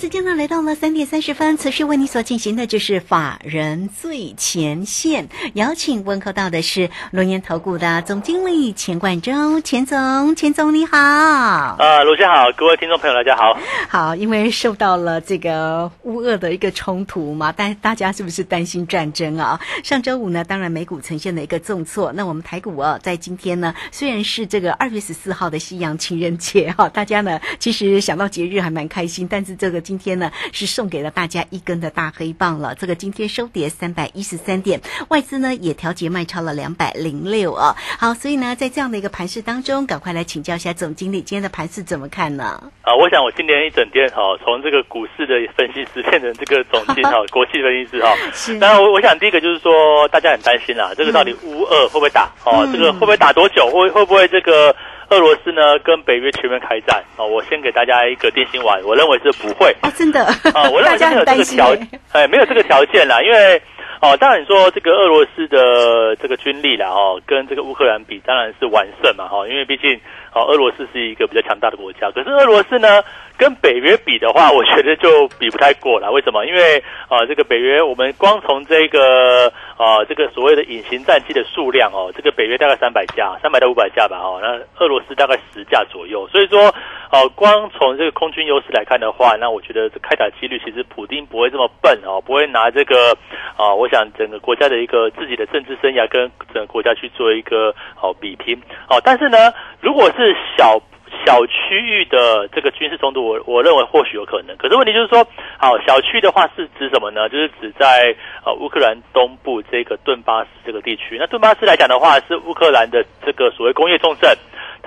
时间呢来到了三点三十分，此时为你所进行的就是法人最前线，邀请问候到的是龙岩投顾的总经理钱冠洲，钱总，钱总你好。啊，卢先好，各位听众朋友大家好。好，因为受到了这个乌俄的一个冲突嘛，但大家是不是担心战争啊？上周五呢，当然美股呈现了一个重挫，那我们台股啊，在今天呢，虽然是这个二月十四号的西洋情人节哈，大家呢其实想到节日还蛮开心，但是这个。今天呢是送给了大家一根的大黑棒了，这个今天收跌三百一十三点，外资呢也调节卖超了两百零六啊。好，所以呢在这样的一个盘势当中，赶快来请教一下总经理，今天的盘势怎么看呢？啊，我想我今年一整天哈，从这个股市的分析师变成这个总经哈，国际分析师哈。是。当然我我想第一个就是说，大家很担心啊，这个到底乌二会不会打？哦，这个会不会打多久？会会不会这个？俄罗斯呢跟北约全面开战。啊！我先给大家一个定心丸，我认为是不会。啊，真的？啊，我认为 没有这个条，哎，没有这个条件啦，因为哦，当然你说这个俄罗斯的这个军力啦，哦，跟这个乌克兰比，当然是完胜嘛，哈，因为毕竟哦，俄罗斯是一个比较强大的国家，可是俄罗斯呢？跟北约比的话，我觉得就比不太过了。为什么？因为啊，这个北约，我们光从这个啊，这个所谓的隐形战机的数量哦，这个北约大概三百架，三百到五百架吧，哦，那俄罗斯大概十架左右。所以说，哦，光从这个空军优势来看的话，那我觉得这开打几率其实普丁不会这么笨哦，不会拿这个啊，我想整个国家的一个自己的政治生涯跟整个国家去做一个好比拼哦。但是呢，如果是小。小区域的这个军事冲突，我我认为或许有可能。可是问题就是说，好，小区的话是指什么呢？就是指在呃乌克兰东部这个顿巴斯这个地区。那顿巴斯来讲的话，是乌克兰的这个所谓工业重镇。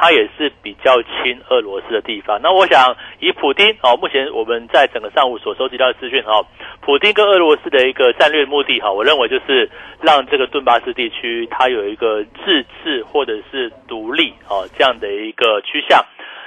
它也是比较亲俄罗斯的地方。那我想，以普丁哦，目前我们在整个上午所收集到的资讯哈，普丁跟俄罗斯的一个战略目的哈，我认为就是让这个顿巴斯地区它有一个自治或者是独立哦这样的一个趋向。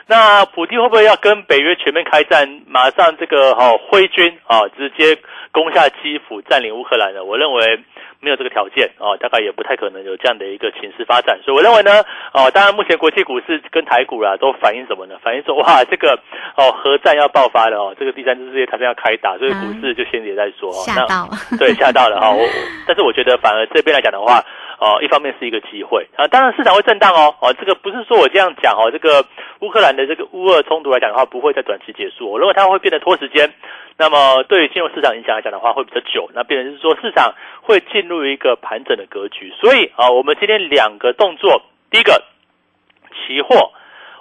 那普丁会不会要跟北约全面开战，马上这个哈挥军啊，直接攻下基辅，占领乌克兰呢？我认为。没有这个条件啊，大概也不太可能有这样的一个情势发展，所以我认为呢，哦，当然目前国际股市跟台股啊都反映什么呢？反映说 哇，这个哦核战要爆发了哦，这个第三次世界大战要开打，所以股市就先也在说吓到，对，吓到了哈。我但是我觉得反而这边来讲的话，哦，一方面是一个机会啊，当然市场会震荡哦，哦，这个不是说我这样讲哦，这个乌克兰的这个乌俄冲突来讲的话，不会在短期结束，我认为它会变得拖时间。那么对于金融市场影响来讲的话，会比较久。那变成是说市场会进入一个盘整的格局。所以啊，我们今天两个动作，第一个，期货，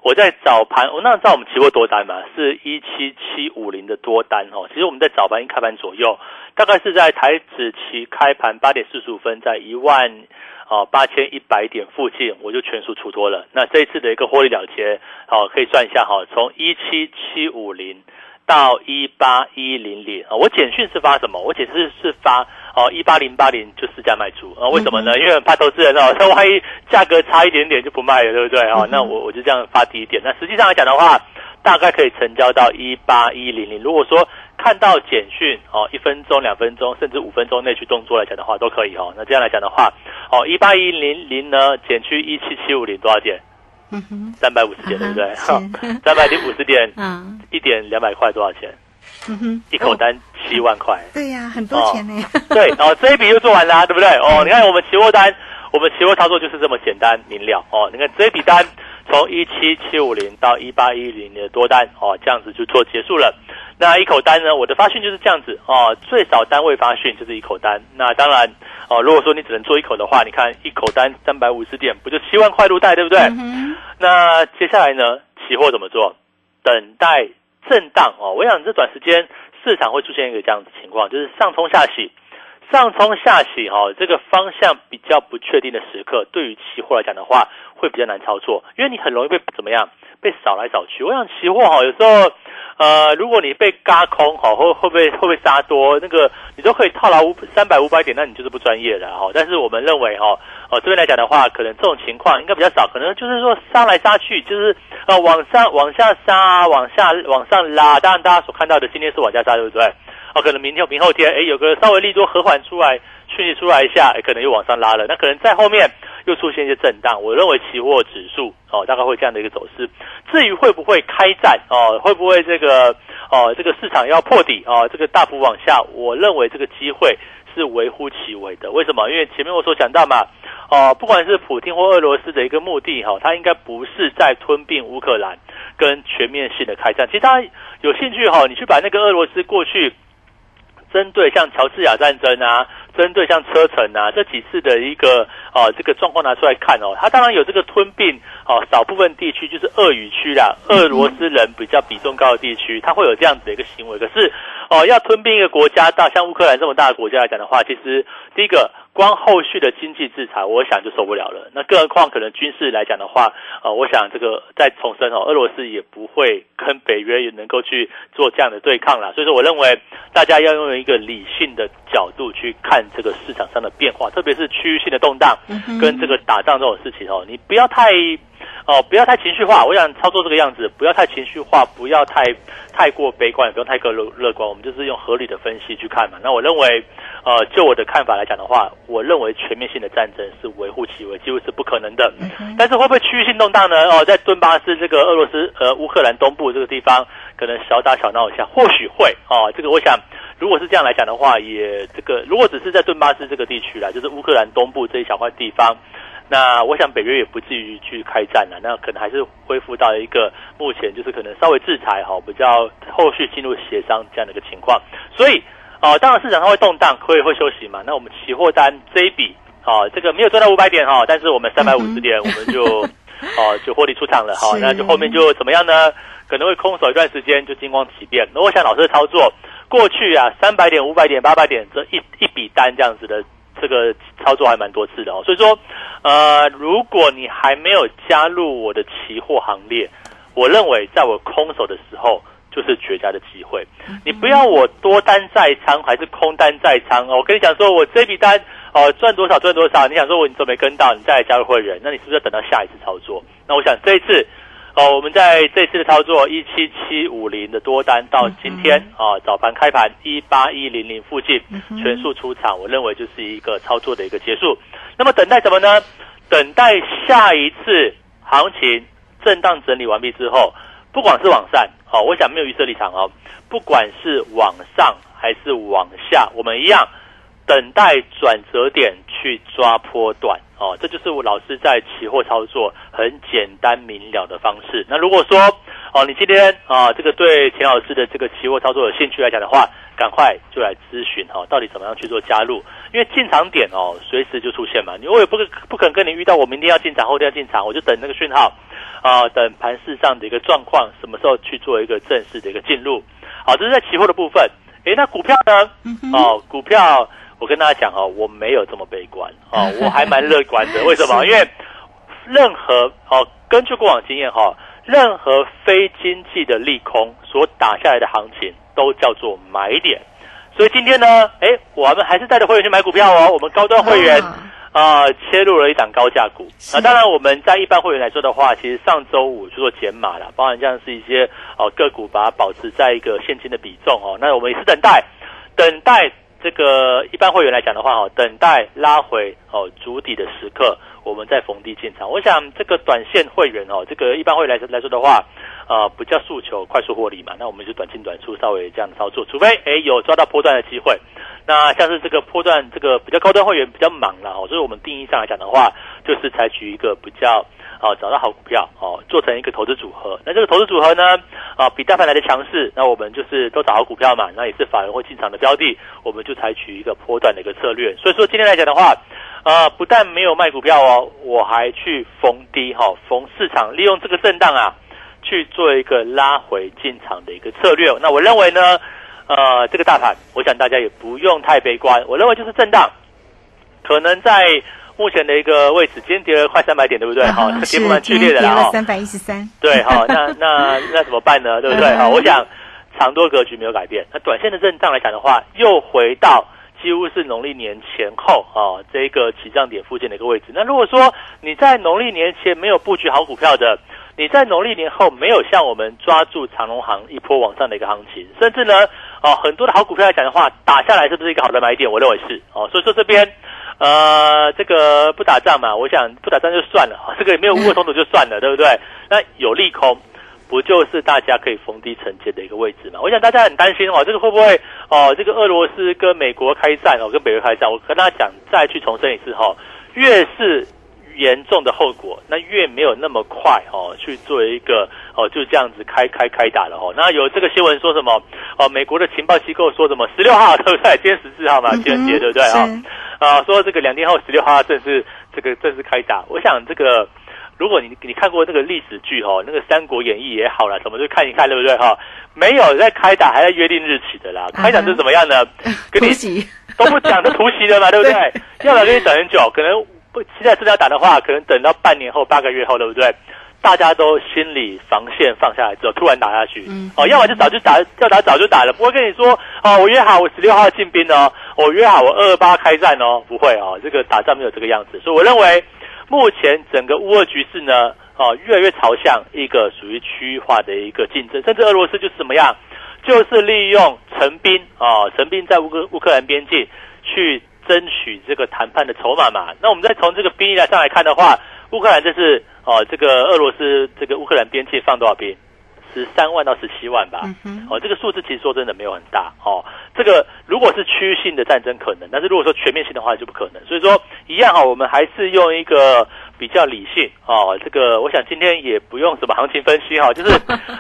我在早盘，我那知道我们期货多单嘛，是一七七五零的多单哦。其实我们在早盘一开盘左右，大概是在台指期开盘八点四十五分，在一万啊八千一百点附近，我就全数出多了。那这一次的一个获利了结，好，可以算一下哈，从一七七五零。到一八一零零啊，我简讯是发什么？我简讯是发哦一八零八零就市价卖出啊？为什么呢？因为怕投资人哦，他万一价格差一点点就不卖了，对不对啊？那我我就这样发低一点。那实际上来讲的话，大概可以成交到一八一零零。如果说看到简讯哦，一分钟、两分钟甚至五分钟内去动作来讲的话，都可以哦。那这样来讲的话，哦一八一零零呢减去一七七五零多少点？三百五十点，对不对？三百零五十点，嗯，一点两百块多少钱？嗯哼，一口单七万块。对呀，很多钱呢。对，哦，这一笔就做完了，对不对？哦，你看我们期货单，我们期货操作就是这么简单明了。哦，你看这一笔单从一七七五零到一八一零的多单，哦，这样子就做结束了。那一口单呢？我的发讯就是这样子哦，最少单位发讯就是一口单。那当然哦，如果说你只能做一口的话，你看一口单三百五十点，不就七万块入袋，对不对？那接下来呢？期货怎么做？等待震荡哦。我想这短时间市场会出现一个这样子情况，就是上冲下洗，上冲下洗哈，这个方向比较不确定的时刻，对于期货来讲的话，会比较难操作，因为你很容易被怎么样被扫来扫去。我想期货哈，有时候呃，如果你被嘎空哈，会会不会会不会杀多，那个你都可以套牢五三百五百点，那你就是不专业的哈。但是我们认为哈，哦这边来讲的话，可能这种情况应该比较少，可能就是说杀来杀去，就是呃往上往下杀，往下往上拉。当然大家所看到的今天是往下杀，对不对？哦，可能明天、明后天，哎，有个稍微利多和缓出来，讯息出来一下，可能又往上拉了。那可能在后面又出现一些震荡。我认为期货指数哦，大概会这样的一个走势。至于会不会开战哦，会不会这个哦，这个市场要破底哦，这个大幅往下，我认为这个机会是微乎其微的。为什么？因为前面我所讲到嘛，哦，不管是普京或俄罗斯的一个目的哈，它应该不是在吞并乌克兰跟全面性的开战。其实大家有兴趣哈，你去把那个俄罗斯过去。针对像乔治亚战争啊，针对像车臣啊这几次的一个啊这个状况拿出来看哦，它当然有这个吞并哦少部分地区就是俄语区啦，俄罗斯人比较比重高的地区，它会有这样子的一个行为。可是哦，要吞并一个国家到像乌克兰这么大的国家来讲的话，其实第一个。光后续的经济制裁，我想就受不了了。那更何况可能军事来讲的话，呃，我想这个再重申哦，俄罗斯也不会跟北约也能够去做这样的对抗了。所以说，我认为大家要用一个理性的角度去看这个市场上的变化，特别是区域性的动荡跟这个打仗这种事情哦，你不要太。哦，不要太情绪化。我想操作这个样子，不要太情绪化，不要太太过悲观，也不用太过乐乐观。我们就是用合理的分析去看嘛。那我认为，呃，就我的看法来讲的话，我认为全面性的战争是微乎其微，几乎是不可能的。但是会不会区域性动荡呢？哦，在顿巴斯这个俄罗斯呃乌克兰东部这个地方，可能小打小闹一下，或许会哦。这个我想，如果是这样来讲的话，也这个如果只是在顿巴斯这个地区啦，就是乌克兰东部这一小块地方。那我想北约也不至于去开战了，那可能还是恢复到一个目前就是可能稍微制裁哈，比较后续进入协商这样的一个情况。所以，哦，当然市场上会动荡，会会休息嘛。那我们期货单这一笔，哦，这个没有赚到五百点哈，但是我们 三百五十点，我们就 哦就获利出场了哈。那就后面就怎么样呢？可能会空手一段时间就金光起变。那我想老师的操作，过去啊三百点、五百点、八百点这一一笔单这样子的。这个操作还蛮多次的哦，所以说，呃，如果你还没有加入我的期货行列，我认为在我空手的时候就是绝佳的机会。你不要我多单在仓还是空单在仓哦，我跟你讲说，我这笔单哦赚多少赚多少，你想说我你都没跟到，你再来加入会员，那你是不是要等到下一次操作？那我想这一次。哦，我们在这次的操作一七七五零的多单到今天啊早盘开盘一八一零零附近全数出场，我认为就是一个操作的一个结束。那么等待什么呢？等待下一次行情震荡整理完毕之后，不管是往上，好，我想没有预设立场哦，不管是往上还是往下，我们一样等待转折点去抓波段。哦，这就是我老师在期货操作很简单明了的方式。那如果说哦，你今天啊，这个对钱老师的这个期货操作有兴趣来讲的话，赶快就来咨询哈，到底怎么样去做加入？因为进场点哦，随时就出现嘛。你我也不不可能跟你遇到我明天要进场，后天要进场，我就等那个讯号啊，等盘市上的一个状况，什么时候去做一个正式的一个进入？好，这是在期货的部分。诶，那股票呢？哦，股票。我跟大家讲哦，我没有这么悲观哦，我还蛮乐观的。为什么？因为任何哦，根据过往经验哈，任何非经济的利空所打下来的行情都叫做买点。所以今天呢，哎，我们还是带着会员去买股票哦。我们高端会员啊，切入了一档高价股。那当然，我们在一般会员来说的话，其实上周五去做减码了，包含像是一些哦个股，把它保持在一个现金的比重哦。那我们也是等待，等待。这个一般会员来讲的话，哦，等待拉回哦主底的时刻，我们再逢低进场。我想这个短线会员哦，这个一般会员来来说的话，呃，不叫诉求快速获利嘛，那我们就短进短出，稍微这样的操作。除非哎有抓到波段的机会，那像是这个波段这个比较高端会员比较忙了哦，所以我们定义上来讲的话，就是采取一个比较。哦，找到好股票哦，做成一个投资组合。那这个投资组合呢，啊，比大盘来的强势。那我们就是都找好股票嘛，那也是法人会进场的标的，我们就采取一个波段的一个策略。所以说今天来讲的话，呃，不但没有卖股票哦，我还去逢低哈，逢市场利用这个震荡啊，去做一个拉回进场的一个策略。那我认为呢，呃，这个大盘，我想大家也不用太悲观。我认为就是震荡，可能在目前的一个位置，今天跌了快三百点，对不对？好，跌蛮剧烈的啦，哈，三百一十三。对，好，那那那怎么办呢？对不对？好，我想长多格局没有改变，那短线的震荡来讲的话，又回到几乎是农历年前后啊这个起涨点附近的一个位置。那如果说你在农历年前没有布局好股票的，你在农历年后没有像我们抓住长隆行一波往上的一个行情，甚至呢，哦，很多的好股票来讲的话，打下来是不是一个好的买点？我认为是哦。所以说这边，呃，这个不打仗嘛，我想不打仗就算了，这个也没有乌合冲突就算了，对不对？那有利空，不就是大家可以逢低承接的一个位置嘛？我想大家很担心哦，这个会不会哦？这个俄罗斯跟美国开战哦，跟北约开战，我跟大家讲，再去重申一次哈，越是。严重的后果，那越没有那么快哦，去做一个哦，就这样子开开开打了哦。那有这个新闻说什么哦？美国的情报机构说什么？十六号 对不对？今天十四号嘛，情人节对不对啊？啊，说这个两天后十六号正式这个正式开打。我想这个，如果你你看过那个历史剧哦，那个《三国演义》也好了，什么就看一看对不对哈？没有在开打，还在约定日期的啦。开打是怎么样呢？跟你都不讲的突袭的嘛，对不对？要不要跟你等很久？可能。不，现在真的要打的话，可能等到半年后、八个月后，对不对？大家都心理防线放下来之后，突然打下去，嗯哦，要么就早就打，要打早就打了，不会跟你说，哦，我约好我十六号进兵哦，我约好我二二八开战哦，不会哦，这个打仗没有这个样子，所以我认为，目前整个乌俄局势呢，哦，越来越朝向一个属于区域化的一个竞争，甚至俄罗斯就是怎么样，就是利用陈兵啊，陈兵在乌克乌克兰边境去。争取这个谈判的筹码嘛？那我们再从这个兵力来上来看的话，乌克兰这是哦，这个俄罗斯这个乌克兰边界放多少兵？十三万到十七万吧。哦，这个数字其实说真的没有很大哦。这个如果是区域性的战争可能，但是如果说全面性的话就不可能。所以说一样哈，我们还是用一个比较理性哦。这个我想今天也不用什么行情分析哈，就是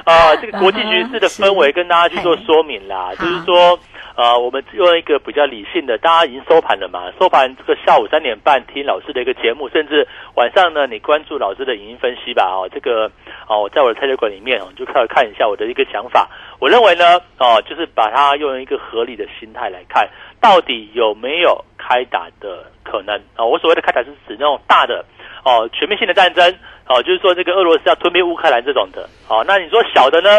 啊，这个国际局势的氛围跟大家去做说明啦，就是说。呃，我们用一个比较理性的，大家已经收盘了嘛？收盘这个下午三点半听老师的一个节目，甚至晚上呢，你关注老师的影音分析吧。哦，这个哦，在我的菜单馆里面哦，就看看一下我的一个想法。我认为呢，哦，就是把它用一个合理的心态来看，到底有没有开打的可能啊？我所谓的开打是指那种大的哦，全面性的战争哦，就是说这个俄罗斯要吞并乌克兰这种的。哦，那你说小的呢？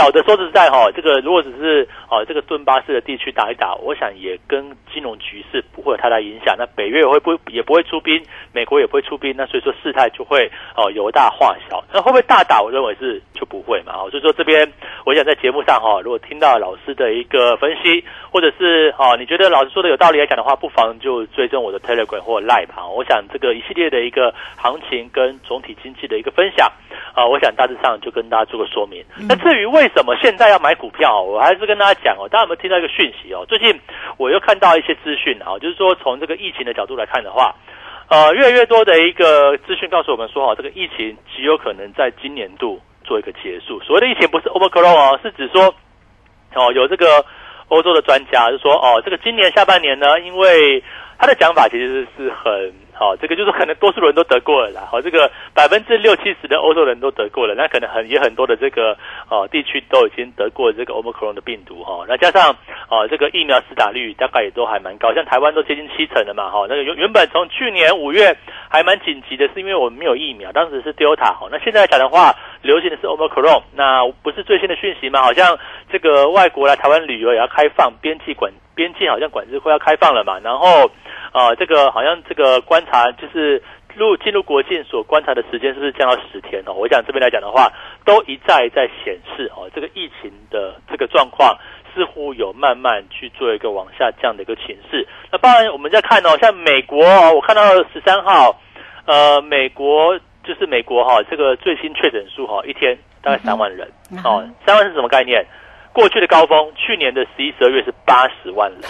小的说实在哈，这个如果只是哦这个顿巴斯的地区打一打，我想也跟金融局势不会有太大影响。那北约也会不也不会出兵，美国也不会出兵，那所以说事态就会哦由大化小。那会不会大打？我认为是就不会嘛。所以说这边我想在节目上哈，如果听到老师的一个分析，或者是哦你觉得老师说的有道理来讲的话，不妨就追踪我的 Telegram 或 Live 哈。我想这个一系列的一个行情跟总体经济的一个分享啊，我想大致上就跟大家做个说明。那至于为什么现在要买股票？我还是跟大家讲哦，大家有没有听到一个讯息哦？最近我又看到一些资讯啊，就是说从这个疫情的角度来看的话，呃，越来越多的一个资讯告诉我们说，哦，这个疫情极有可能在今年度做一个结束。所谓的疫情不是 overcron 哦，是指说哦，有这个欧洲的专家就说，哦，这个今年下半年呢，因为他的讲法其实是很。好，这个就是可能多数人都得过了啦。好，这个百分之六七十的欧洲人都得过了，那可能很也很多的这个哦地区都已经得过这个 Omicron 的病毒哈。那加上哦这个疫苗施打率大概也都还蛮高，像台湾都接近七成了嘛哈。那个原原本从去年五月还蛮紧急的，是因为我们没有疫苗，当时是 Delta 哈。那现在讲的话，流行的是 Omicron，那不是最新的讯息吗？好像这个外国来台湾旅游也要开放边境管边境，好像管制会要开放了嘛，然后。啊，这个好像这个观察就是入进入国境所观察的时间是不是降到十天哦？我想这边来讲的话，都一再在显示哦，这个疫情的这个状况似乎有慢慢去做一个往下降的一个情势。那当然我们在看哦，像美国，哦我看到十三号，呃，美国就是美国哈，这个最新确诊数哈，一天大概三万人哦，三万是什么概念？过去的高峰，去年的十一、十二月是八十万人，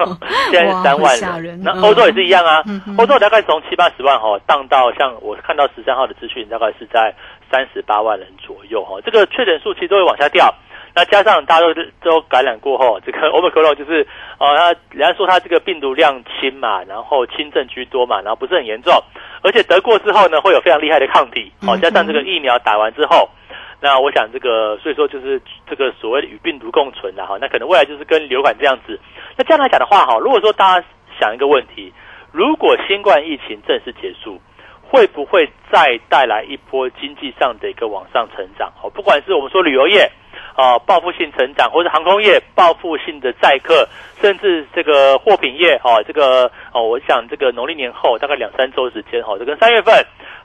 现在是三万人。那欧洲也是一样啊，欧洲大概从七八十万哈，荡到像我看到十三号的资讯，大概是在三十八万人左右哈。这个确诊数其实都会往下掉。那加上大家都都感染过后，这个 Omicron 就是哦，他人家说他这个病毒量轻嘛，然后轻症居多嘛，然后不是很严重，而且得过之后呢，会有非常厉害的抗体。哦，加上这个疫苗打完之后。那我想这个，所以说就是这个所谓的与病毒共存的哈，那可能未来就是跟流感这样子。那这样来讲的话哈，如果说大家想一个问题，如果新冠疫情正式结束，会不会再带来一波经济上的一个往上成长？哦，不管是我们说旅游业啊报复性成长，或者航空业报复性的载客，甚至这个货品业哦，这个哦，我想这个农历年后大概两三周时间哈，这跟三月份。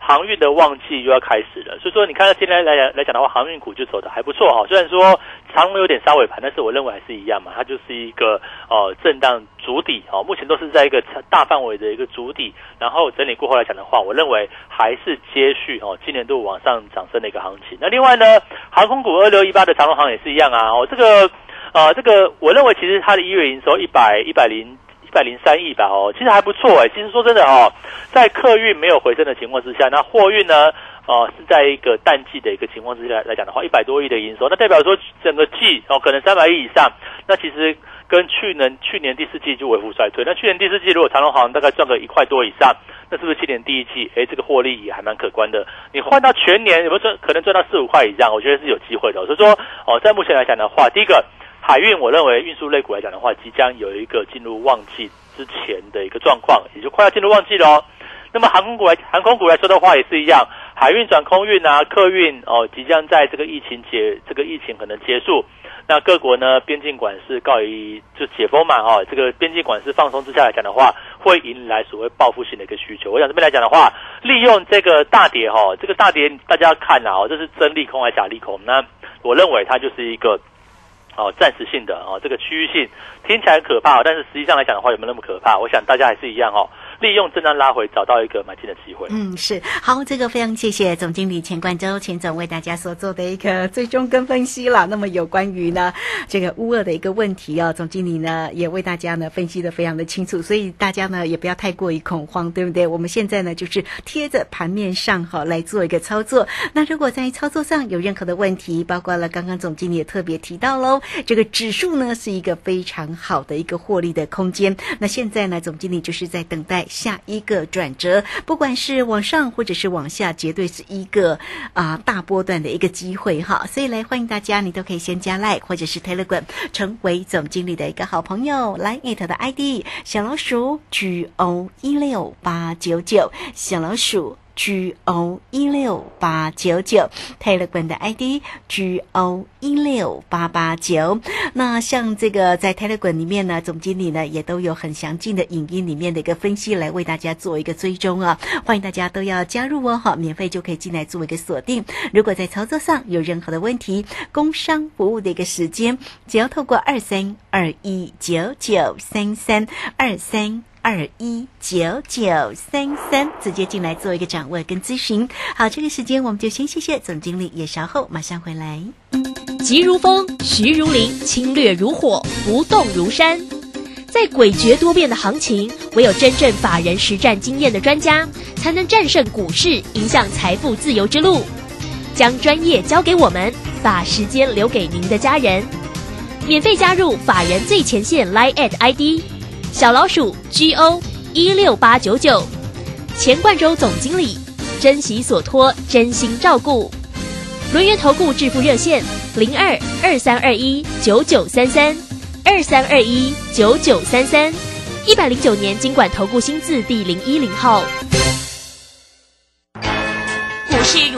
航运的旺季又要开始了，所以说你看到今天来讲来讲的话，航运股就走的还不错哈。虽然说长有点稍尾盘，但是我认为还是一样嘛，它就是一个呃震荡主底哦，目前都是在一个大范围的一个主底，然后整理过后来讲的话，我认为还是接续哦今年度往上涨升的一个行情。那另外呢，航空股二六一八的长龙航也是一样啊，哦这个呃这个我认为其实它的一月营收一百一百零。百零三亿吧，哦，其实还不错哎。其实说真的哦，在客运没有回升的情况之下，那货运呢，哦，是在一个淡季的一个情况之下来讲的话，一百多亿的营收，那代表说整个季哦，可能三百亿以上。那其实跟去年去年第四季就微幅衰退。那去年第四季如果长隆行大概赚个一块多以上，那是不是今年第一季，哎，这个获利也还蛮可观的？你换到全年有没有赚？可能赚到四五块以上，我觉得是有机会的。所以说，哦，在目前来讲的话，第一个。海运，我认为运输类股来讲的话，即将有一个进入旺季之前的一个状况，也就快要进入旺季了。那么航空股来，航空股来说的话，也是一样，海运转空运啊，客运哦，即将在这个疫情解，这个疫情可能结束，那各国呢边境管制告一就解封嘛，哦，这个边境管制放松之下来讲的话，会迎来所谓报复性的一个需求。我想这边来讲的话，利用这个大跌哈，这个大跌大家看啊，哦，这是真利空还是假利空？那我认为它就是一个。哦，暂时性的哦，这个区域性听起来可怕，但是实际上来讲的话，有没有那么可怕？我想大家还是一样哦。利用震荡拉回，找到一个买进的机会。嗯，是好，这个非常谢谢总经理钱冠洲钱总为大家所做的一个最终跟分析了。那么有关于呢这个乌二的一个问题哦，总经理呢也为大家呢分析的非常的清楚，所以大家呢也不要太过于恐慌，对不对？我们现在呢就是贴着盘面上哈来做一个操作。那如果在操作上有任何的问题，包括了刚刚总经理也特别提到喽，这个指数呢是一个非常好的一个获利的空间。那现在呢，总经理就是在等待。下一个转折，不管是往上或者是往下，绝对是一个啊大波段的一个机会哈。所以来欢迎大家，你都可以先加 Like 或者是 Telegram，成为总经理的一个好朋友。来 it 的 ID 小老鼠 G O 一六八九九小老鼠。G O 一六八九九，Telegram 的 ID G O 一六八八九。那像这个在 Telegram 里面呢，总经理呢也都有很详尽的影音里面的一个分析来为大家做一个追踪啊，欢迎大家都要加入哦，哈，免费就可以进来做一个锁定。如果在操作上有任何的问题，工商服务的一个时间，只要透过二三二一九九三三二三。二一九九三三，直接进来做一个掌握跟咨询。好，这个时间我们就先谢谢总经理，也稍后马上回来。急如风，徐如林，侵略如火，不动如山。在诡谲多变的行情，唯有真正法人实战经验的专家，才能战胜股市，影响财富自由之路。将专业交给我们，把时间留给您的家人。免费加入法人最前线 Line at ID。小老鼠 G O 一六八九九，钱冠洲总经理，珍惜所托，真心照顾。轮源投顾致富热线零二二三二一九九三三二三二一九九三三，一百零九年经管投顾新字第零一零号。股市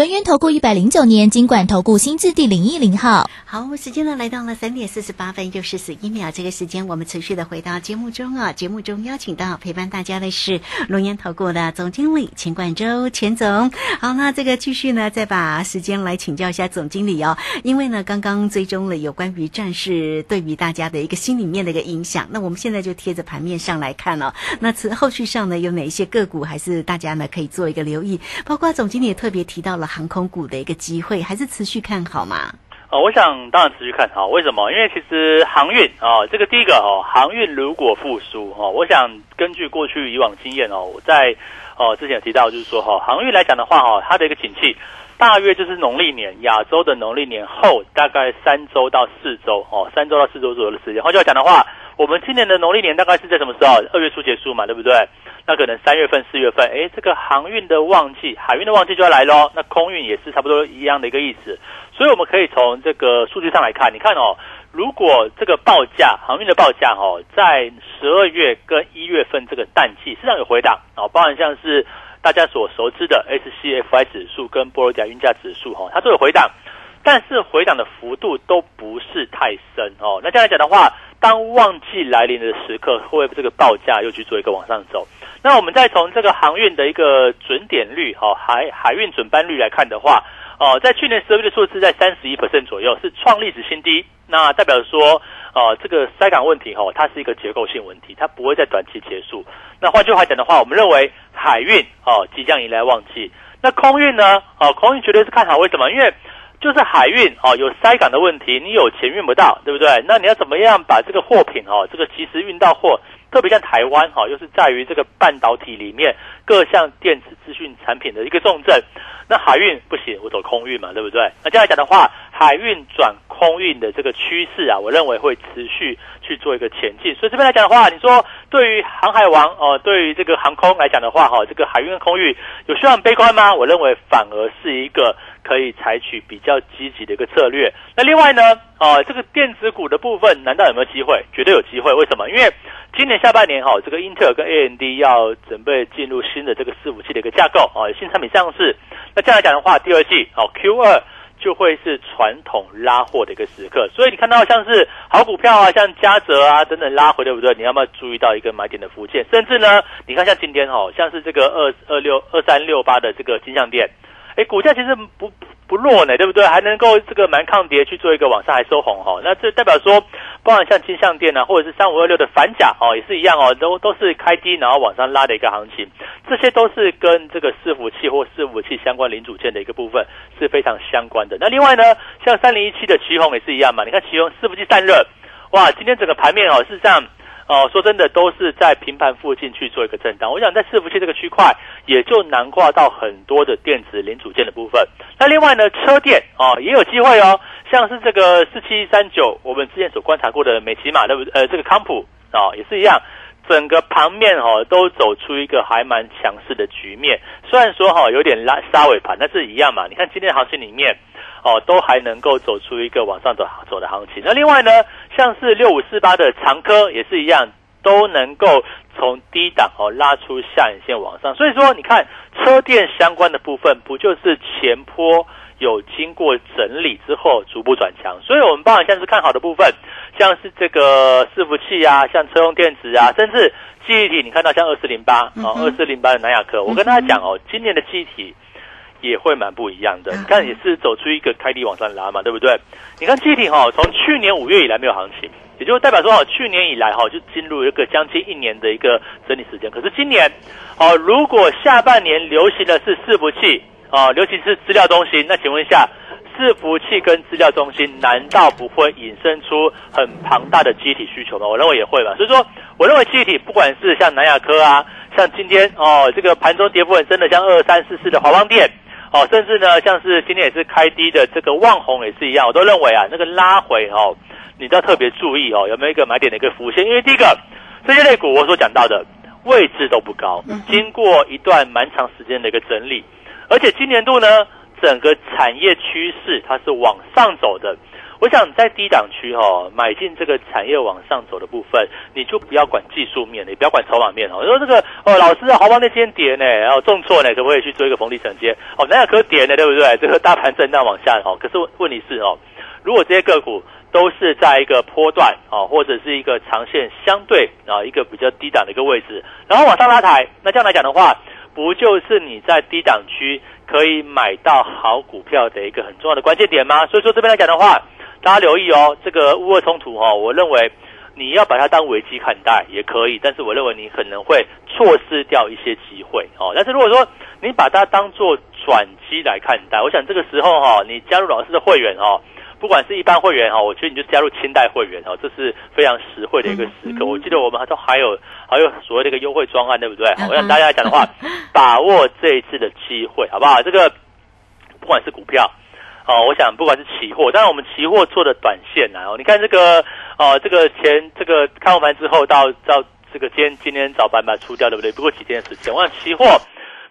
轮源投顾一百零九年金管投顾新字第零一零号，好，时间呢来到了三点四十八分又四十一秒，这个时间我们持续的回到节目中啊，节目中邀请到陪伴大家的是轮源投顾的总经理钱冠洲钱总。好，那这个继续呢，再把时间来请教一下总经理哦，因为呢刚刚追踪了有关于战事对于大家的一个心里面的一个影响，那我们现在就贴着盘面上来看哦，那此后续上呢有哪一些个股还是大家呢可以做一个留意，包括总经理也特别提到了。航空股的一个机会还是持续看好吗？哦，我想当然持续看好，为什么？因为其实航运啊，这个第一个哦，航运如果复苏哦，我想根据过去以往经验哦，我在哦之前有提到，就是说哈，航运来讲的话哈，它的一个景气大约就是农历年亚洲的农历年后大概三周到四周哦，三周到四周左右的时间。换句话讲的话，我们今年的农历年大概是在什么时候？二月初结束嘛，对不对？那可能三月份、四月份，哎，这个航运的旺季，海运的旺季就要来喽。那空运也是差不多一样的一个意思。所以我们可以从这个数据上来看，你看哦，如果这个报价航运的报价哦，在十二月跟一月份这个淡季实际上有回档哦，包含像是大家所熟知的 SCFI 指数跟波罗的海运价指数哈，它都有回档，但是回档的幅度都不是太深哦。那这样来讲的话，当旺季来临的时刻，会这个报价又去做一个往上走。那我们再从这个航运的一个准点率哈，海海运准班率来看的话。哦，在去年十二月的数字在三十一 percent 左右，是创历史新低。那代表说，呃，这个塞港问题哈，它是一个结构性问题，它不会在短期结束。那换句话讲的话，我们认为海运哦即将迎来旺季。那空运呢？哦，空运绝对是看好。为什么？因为就是海运哦有塞港的问题，你有钱运不到，对不对？那你要怎么样把这个货品哦这个及时运到货？特别像台湾哈，又是在于这个半导体里面各项电子资讯产品的一个重镇。那海运不行，我走空运嘛，对不对？那这样来讲的话，海运转空运的这个趋势啊，我认为会持续去做一个前进。所以这边来讲的话，你说对于航海王哦，对于这个航空来讲的话，哈，这个海运空运有需要悲观吗？我认为反而是一个。可以采取比较积极的一个策略。那另外呢，哦，这个电子股的部分，难道有没有机会？绝对有机会。为什么？因为今年下半年哈，这个英特尔跟 AMD 要准备进入新的这个伺服器的一个架构啊，新产品上市。那这样来讲的话，第二季哦 Q 二就会是传统拉货的一个时刻。所以你看到像是好股票啊，像嘉泽啊等等拉回，对不对？你要不要注意到一个买点的附件？甚至呢，你看像今天哦，像是这个二二六二三六八的这个金项店。哎，股价其实不不弱呢，对不对？还能够这个蛮抗跌去做一个往上还收红哈，那这代表说，包含像金项店呢，或者是三五二六的反甲哦，也是一样哦，都都是开低然后往上拉的一个行情，这些都是跟这个伺服器或伺服器相关零组件的一个部分是非常相关的。那另外呢，像三零一七的旗宏也是一样嘛，你看旗宏伺服器散热，哇，今天整个盘面哦，是这样。哦，说真的，都是在平盘附近去做一个震荡。我想在伺服器这个区块，也就难挂到很多的电子零组件的部分。那另外呢，车电哦也有机会哦，像是这个四七三九，我们之前所观察过的美骑马，对不？呃，这个康普啊也是一样，整个盘面哦都走出一个还蛮强势的局面。虽然说哈有点拉杀尾盘，但是一样嘛。你看今天的行情里面。哦，都还能够走出一个往上走走的行情。那另外呢，像是六五四八的长科也是一样，都能够从低档哦拉出下影线往上。所以说，你看车电相关的部分，不就是前坡有经过整理之后逐步转强？所以我们包含像是看好的部分，像是这个伺服器啊，像车用电子啊，甚至记忆体，你看到像二四零八哦，二四零八的南亚科，我跟大家讲哦，今年的记忆体。也会蛮不一样的，你看也是走出一个开低往上拉嘛，对不对？你看基体哈，从去年五月以来没有行情，也就代表说哈，去年以来哈就进入一个将近一年的一个整理时间。可是今年，哦，如果下半年流行的是伺服器，哦，尤其是资料中心，那请问一下，伺服器跟资料中心难道不会引申出很庞大的机体需求吗？我认为也会吧。所以说，我认为机体不管是像南亚科啊，像今天哦这个盘中跌幅很深的，像二三四四的华邦电。哦，甚至呢，像是今天也是开低的这个旺红也是一样，我都认为啊，那个拉回哦，你都要特别注意哦，有没有一个买点的一个浮现？因为第一个这些类股我所讲到的位置都不高，经过一段蛮长时间的一个整理，而且今年度呢，整个产业趋势它是往上走的。我想在低档区哈买进这个产业往上走的部分，你就不要管技术面，你不要管筹码面哦。你说这个哦，老师啊，华邦那天跌呢，然后重挫呢，可不可以去做一个逢低承接？哦，那样可跌呢，对不对？这个大盘震荡往下哦，可是问题是哦，如果这些个股都是在一个波段哦，或者是一个长线相对啊一个比较低档的一个位置，然后往上拉抬，那这样来讲的话，不就是你在低档区可以买到好股票的一个很重要的关键点吗？所以说这边来讲的话。大家留意哦，这个乌俄冲突哈，我认为你要把它当危机看待也可以，但是我认为你可能会错失掉一些机会哦。但是如果说你把它当做转机来看待，我想这个时候哈，你加入老师的会员哦，不管是一般会员哈，我觉得你就加入清代会员哦，这是非常实惠的一个时刻。我记得我们都还有还有所谓的一个优惠专案，对不对？我让大家来讲的话，把握这一次的机会，好不好？这个不管是股票哦，我想不管是期货，当然我们期货做的短线啊，你看这个哦，这个前这个开完盘之后到到这个今天今天早盘把它出掉，对不对？不过几天的时间，我想期货。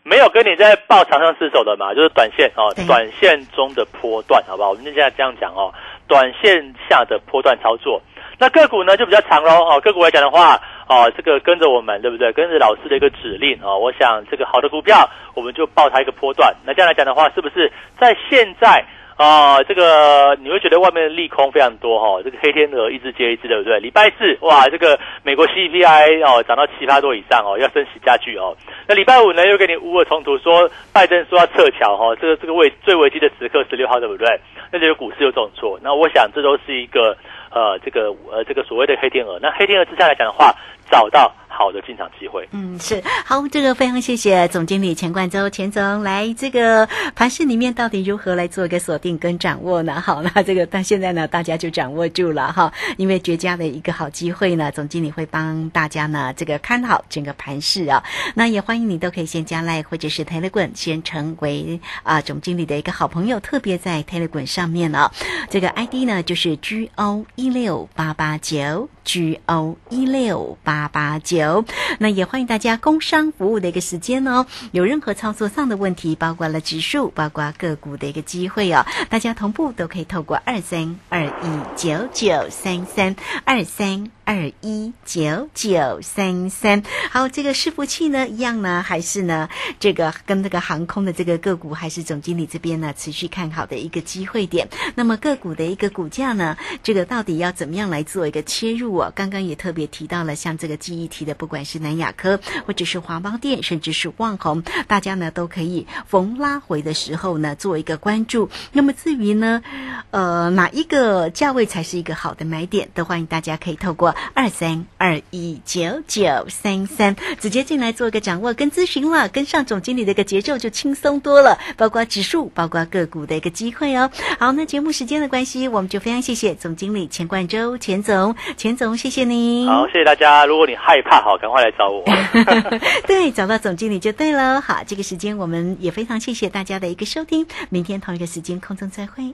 没有跟你在报长上失手的嘛，就是短线哦，短线中的波段，好不好？我们现在这样讲哦，短线下的波段操作。那个股呢就比较长喽哦，个股来讲的话哦，这个跟着我们对不对？跟着老师的一个指令哦，我想这个好的股票我们就报它一个波段。那这样来讲的话，是不是在现在？啊，这个你会觉得外面的利空非常多哈，这个黑天鹅一只接一只，对不对？礼拜四哇，这个美国 CPI 哦涨到七八多以上哦，要升息加剧哦。那礼拜五呢又给你乌尔冲突，说拜登说要撤侨哈，这个这个危最危机的时刻十六号对不对？那这个股市又重挫，那我想这都是一个呃这个呃这个所谓的黑天鹅。那黑天鹅之下来讲的话，找到。好的进场机会，嗯，是。好，这个非常谢谢总经理钱冠洲钱总来这个盘市里面到底如何来做一个锁定跟掌握呢？好，那这个但现在呢，大家就掌握住了哈，因为绝佳的一个好机会呢，总经理会帮大家呢这个看好整个盘市啊，那也欢迎你都可以先加赖或者是 Telegram 先成为啊总经理的一个好朋友，特别在 Telegram 上面呢，这个 ID 呢就是 G O 一六八八九 G O 一六八八九。有那也欢迎大家工商服务的一个时间哦。有任何操作上的问题，包括了指数，包括个股的一个机会哦，大家同步都可以透过二三二一九九三三二三。二一九九三三，好，这个伺服器呢，一样呢，还是呢，这个跟这个航空的这个个股，还是总经理这边呢，持续看好的一个机会点。那么个股的一个股价呢，这个到底要怎么样来做一个切入啊？刚刚也特别提到了，像这个记忆体的，不管是南亚科，或者是华邦电，甚至是旺宏，大家呢都可以逢拉回的时候呢，做一个关注。那么至于呢，呃，哪一个价位才是一个好的买点，都欢迎大家可以透过。二三二一九九三三，直接进来做一个掌握跟咨询了，跟上总经理的一个节奏就轻松多了，包括指数，包括个股的一个机会哦。好，那节目时间的关系，我们就非常谢谢总经理钱冠洲钱总，钱总谢谢您。好，谢谢大家。如果你害怕，好，赶快来找我。对，找到总经理就对了。好，这个时间我们也非常谢谢大家的一个收听，明天同一个时间空中再会。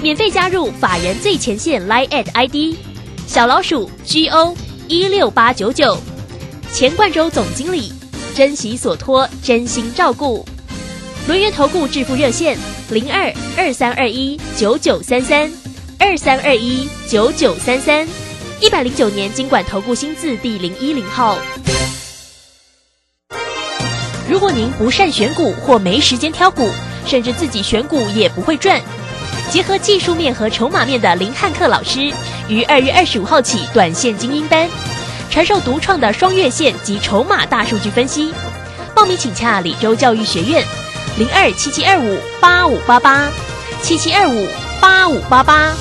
免费加入法人最前线 Line at ID 小老鼠 GO 一六八九九，钱冠洲总经理，珍惜所托，真心照顾。轮源投顾致富热线零二二三二一九九三三二三二一九九三三，一百零九年经管投顾新字第零一零号。如果您不善选股或没时间挑股，甚至自己选股也不会赚。结合技术面和筹码面的林汉克老师，于二月二十五号起短线精英班，传授独创的双月线及筹码大数据分析。报名请洽李州教育学院，零二七七二五八五八八七七二五八五八八。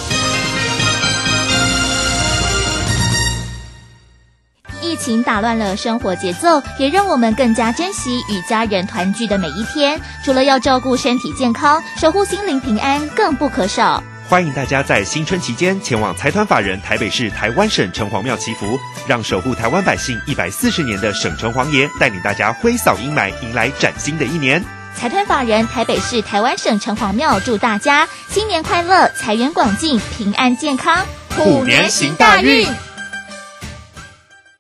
情打乱了生活节奏，也让我们更加珍惜与家人团聚的每一天。除了要照顾身体健康，守护心灵平安更不可少。欢迎大家在新春期间前往财团法人台北市台湾省城隍庙祈福，让守护台湾百姓一百四十年的省城隍爷带领大家挥扫阴霾，迎来崭新的一年。财团法人台北市台湾省城隍庙祝大家新年快乐，财源广进，平安健康，虎年行大运。